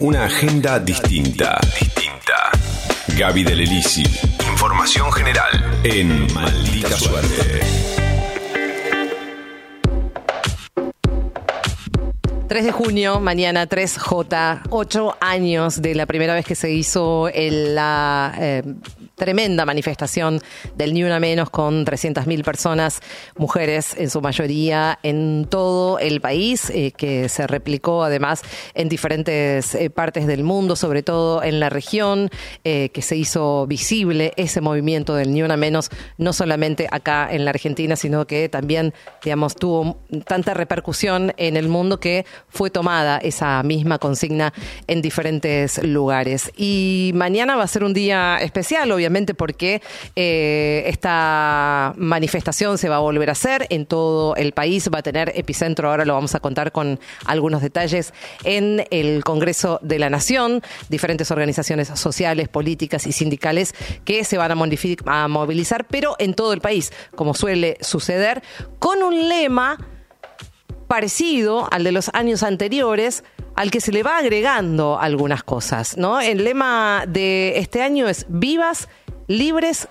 Una agenda distinta. Distinta. Gaby del Elisi. Información general en Maldita Suerte. 3 de junio, mañana 3J, 8 años de la primera vez que se hizo el, la eh, tremenda manifestación del Ni Una Menos con 300.000 personas, mujeres en su mayoría, en todo el país, eh, que se replicó además en diferentes eh, partes del mundo, sobre todo en la región, eh, que se hizo visible ese movimiento del Ni Una Menos, no solamente acá en la Argentina, sino que también, digamos, tuvo tanta repercusión en el mundo que fue tomada esa misma consigna en diferentes lugares. Y mañana va a ser un día especial, obviamente porque eh, esta manifestación se va a volver a hacer en todo el país, va a tener epicentro, ahora lo vamos a contar con algunos detalles, en el Congreso de la Nación, diferentes organizaciones sociales, políticas y sindicales que se van a, a movilizar, pero en todo el país, como suele suceder, con un lema parecido al de los años anteriores, al que se le va agregando algunas cosas, ¿no? El lema de este año es vivas libres,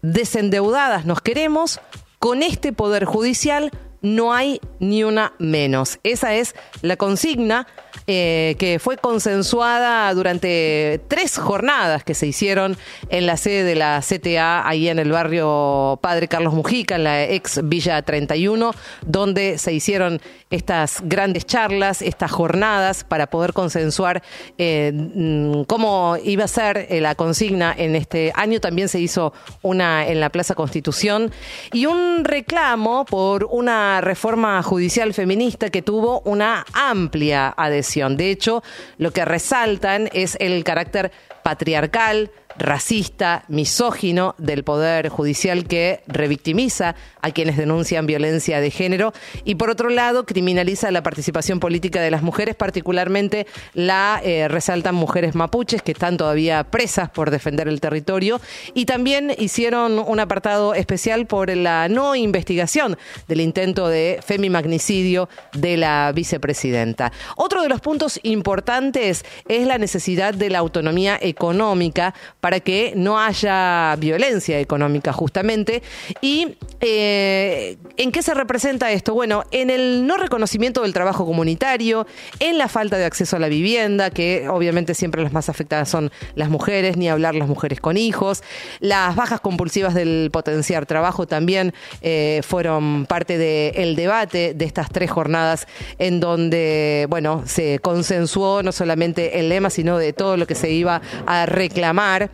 desendeudadas nos queremos, con este Poder Judicial no hay ni una menos. Esa es la consigna eh, que fue consensuada durante tres jornadas que se hicieron en la sede de la CTA, ahí en el barrio Padre Carlos Mujica, en la ex Villa 31, donde se hicieron estas grandes charlas, estas jornadas para poder consensuar eh, mm, cómo iba a ser eh, la consigna en este año. También se hizo una en la Plaza Constitución y un reclamo por una reforma judicial feminista que tuvo una amplia adhesión. De hecho, lo que resaltan es el carácter patriarcal, racista, misógino del Poder Judicial que revictimiza a quienes denuncian violencia de género y por otro lado criminaliza la participación política de las mujeres, particularmente la eh, resaltan mujeres mapuches que están todavía presas por defender el territorio y también hicieron un apartado especial por la no investigación del intento de femimagnicidio de la vicepresidenta. Otro de los puntos importantes es la necesidad de la autonomía económica para que no haya violencia económica justamente. ¿Y eh, en qué se representa esto? Bueno, en el no reconocimiento del trabajo comunitario, en la falta de acceso a la vivienda, que obviamente siempre las más afectadas son las mujeres, ni hablar las mujeres con hijos, las bajas compulsivas del potenciar trabajo también eh, fueron parte del debate de estas tres jornadas en donde, bueno, se consensuó no solamente el lema, sino de todo lo que se iba a reclamar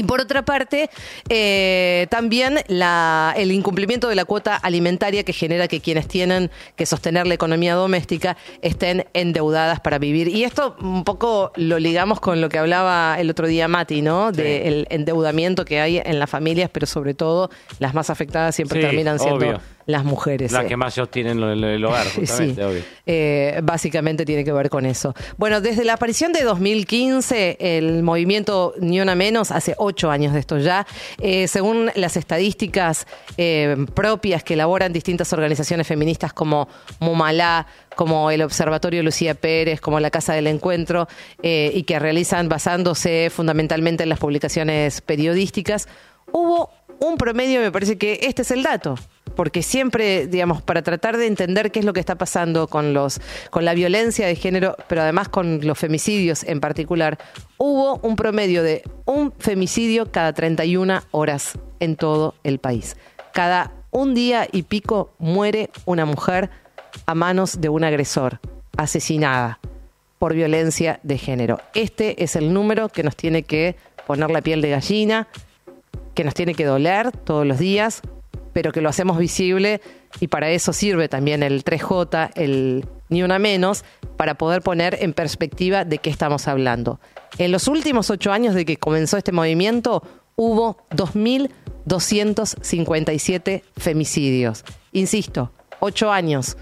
y por otra parte, eh, también el incumplimiento de la cuota alimentaria que genera que quienes tienen que sostener la economía doméstica estén endeudadas para vivir. Y esto un poco lo ligamos con lo que hablaba el otro día Mati, ¿no? Del endeudamiento que hay en las familias, pero sobre todo las más afectadas siempre terminan siendo las mujeres. Las eh. que más sostienen el, el hogar, justamente, obvio. Eh, básicamente tiene que ver con eso. Bueno, desde la aparición de 2015, el movimiento Ni Una Menos hace ocho años de esto ya. Eh, según las estadísticas eh, propias que elaboran distintas organizaciones feministas como Mumalá, como el Observatorio Lucía Pérez, como la Casa del Encuentro, eh, y que realizan basándose fundamentalmente en las publicaciones periodísticas, hubo un promedio, me parece que este es el dato, porque siempre, digamos, para tratar de entender qué es lo que está pasando con los con la violencia de género, pero además con los femicidios en particular, hubo un promedio de un femicidio cada 31 horas en todo el país. Cada un día y pico muere una mujer a manos de un agresor, asesinada por violencia de género. Este es el número que nos tiene que poner la piel de gallina, que nos tiene que doler todos los días, pero que lo hacemos visible y para eso sirve también el 3J, el ni una menos, para poder poner en perspectiva de qué estamos hablando. En los últimos ocho años de que comenzó este movimiento, hubo 2.257 femicidios. Insisto, ocho años.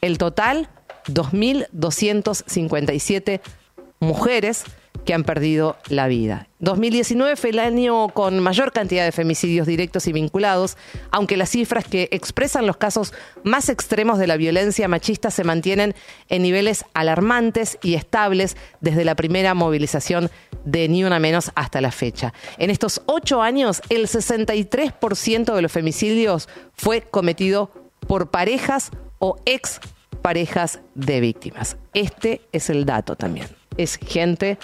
El total, 2.257 mujeres que han perdido la vida. 2019 fue el año con mayor cantidad de femicidios directos y vinculados, aunque las cifras que expresan los casos más extremos de la violencia machista se mantienen en niveles alarmantes y estables desde la primera movilización de Ni Una Menos hasta la fecha. En estos ocho años, el 63% de los femicidios fue cometido por parejas o ex parejas de víctimas. Este es el dato también. Es gente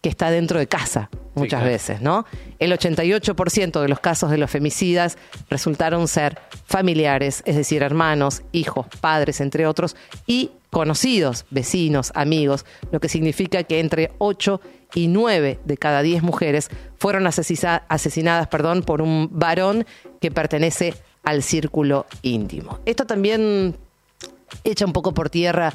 que está dentro de casa muchas veces, ¿no? El 88% de los casos de los femicidas resultaron ser familiares, es decir, hermanos, hijos, padres, entre otros, y conocidos, vecinos, amigos, lo que significa que entre 8 y 9 de cada 10 mujeres fueron asesinadas perdón, por un varón que pertenece al círculo íntimo. Esto también echa un poco por tierra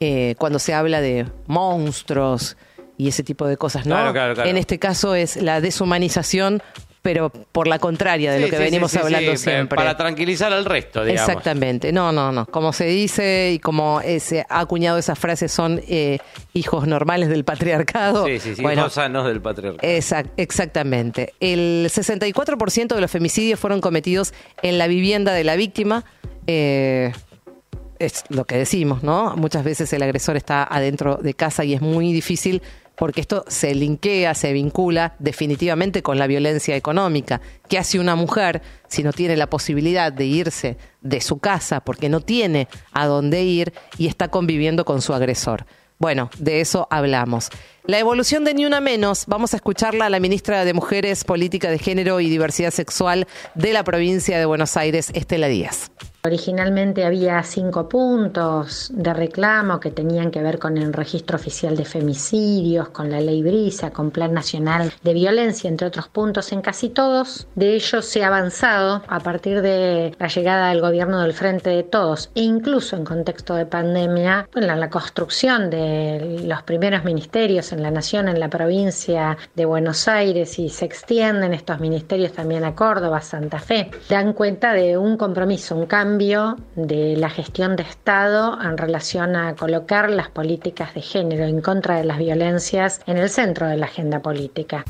eh, cuando se habla de monstruos, y ese tipo de cosas, ¿no? En este caso es la deshumanización pero por la contraria de lo que venimos hablando siempre. Para tranquilizar al resto, digamos. Exactamente. No, no, no. Como se dice y como se ha acuñado esa frase, son eh, hijos normales del patriarcado. Sí, sí, sí. hijos sanos del patriarcado. exactamente. El 64% de los femicidios fueron cometidos en la vivienda de la víctima. Eh, es lo que decimos, ¿no? Muchas veces el agresor está adentro de casa y es muy difícil porque esto se linkea, se vincula definitivamente con la violencia económica. ¿Qué hace una mujer si no tiene la posibilidad de irse de su casa porque no tiene a dónde ir y está conviviendo con su agresor? Bueno, de eso hablamos. La evolución de Ni Una Menos, vamos a escucharla a la ministra de Mujeres, Política de Género y Diversidad Sexual de la provincia de Buenos Aires, Estela Díaz. Originalmente había cinco puntos de reclamo que tenían que ver con el registro oficial de femicidios, con la ley Brisa, con Plan Nacional de Violencia, entre otros puntos. En casi todos de ellos se ha avanzado a partir de la llegada del gobierno del Frente de Todos e incluso en contexto de pandemia, en la construcción de los primeros ministerios en la nación, en la provincia de Buenos Aires y se extienden estos ministerios también a Córdoba, Santa Fe, dan cuenta de un compromiso, un cambio de la gestión de Estado en relación a colocar las políticas de género en contra de las violencias en el centro de la agenda política.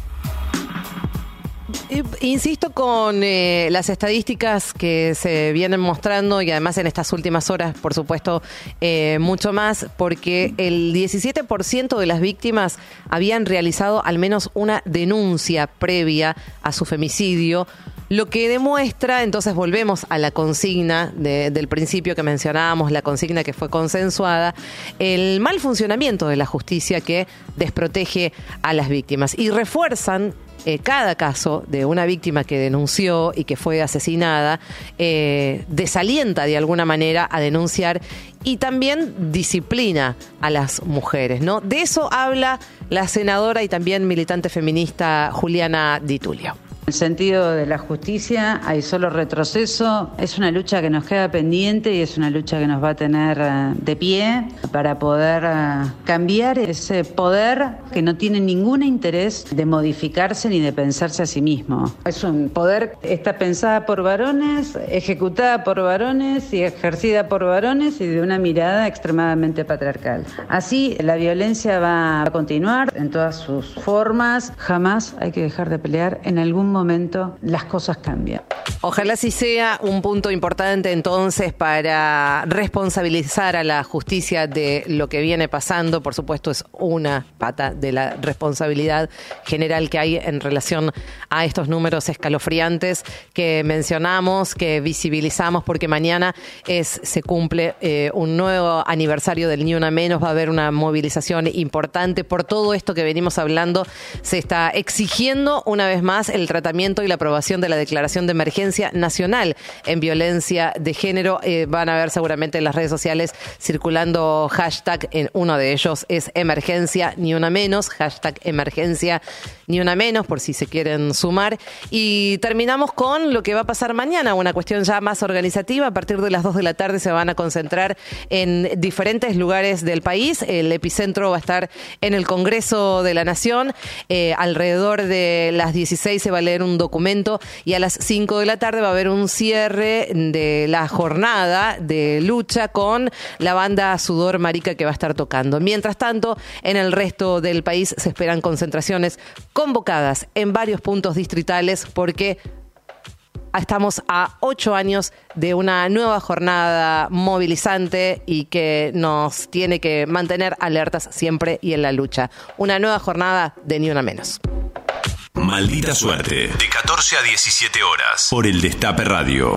Insisto con eh, las estadísticas que se vienen mostrando y además en estas últimas horas, por supuesto, eh, mucho más, porque el 17% de las víctimas habían realizado al menos una denuncia previa a su femicidio lo que demuestra, entonces volvemos a la consigna del principio que mencionábamos, la consigna que fue consensuada, el mal funcionamiento de la justicia que desprotege a las víctimas y refuerzan eh, cada caso de una víctima que denunció y que fue asesinada, eh, desalienta de alguna manera a denunciar y también disciplina a las mujeres. ¿no? De eso habla la senadora y también militante feminista Juliana Di Tulio. En el sentido de la justicia hay solo retroceso, es una lucha que nos queda pendiente y es una lucha que nos va a tener eh, de pie para poder eh, cambiar ese poder que no tiene ningún interés de modificarse ni de pensarse a sí mismo. Es un poder que está pensada por varones, ejecutada por varones y ejercida por varones y de una mirada extremadamente patriarcal. Así la violencia va a continuar en todas sus formas, jamás hay que dejar de pelear en algún momento las cosas cambian. Ojalá sí sea un punto importante entonces para responsabilizar a la justicia de lo que viene pasando. Por supuesto, es una pata de la responsabilidad general que hay en relación a estos números escalofriantes que mencionamos, que visibilizamos, porque mañana es, se cumple eh, un nuevo aniversario del Ni Una Menos. Va a haber una movilización importante por todo esto que venimos hablando. Se está exigiendo una vez más el tratamiento y la aprobación de la Declaración de Emergencia Nacional en Violencia de Género. Eh, van a ver seguramente en las redes sociales circulando hashtag, en uno de ellos es emergencia ni una menos, hashtag emergencia ni una menos, por si se quieren sumar. Y terminamos con lo que va a pasar mañana, una cuestión ya más organizativa. A partir de las 2 de la tarde se van a concentrar en diferentes lugares del país. El epicentro va a estar en el Congreso de la Nación. Eh, alrededor de las 16 se va a leer un documento y a las 5 de la tarde tarde va a haber un cierre de la jornada de lucha con la banda Sudor Marica que va a estar tocando. Mientras tanto, en el resto del país se esperan concentraciones convocadas en varios puntos distritales porque estamos a ocho años de una nueva jornada movilizante y que nos tiene que mantener alertas siempre y en la lucha. Una nueva jornada de ni una menos. Maldita suerte. De 14 a 17 horas. Por el Destape Radio.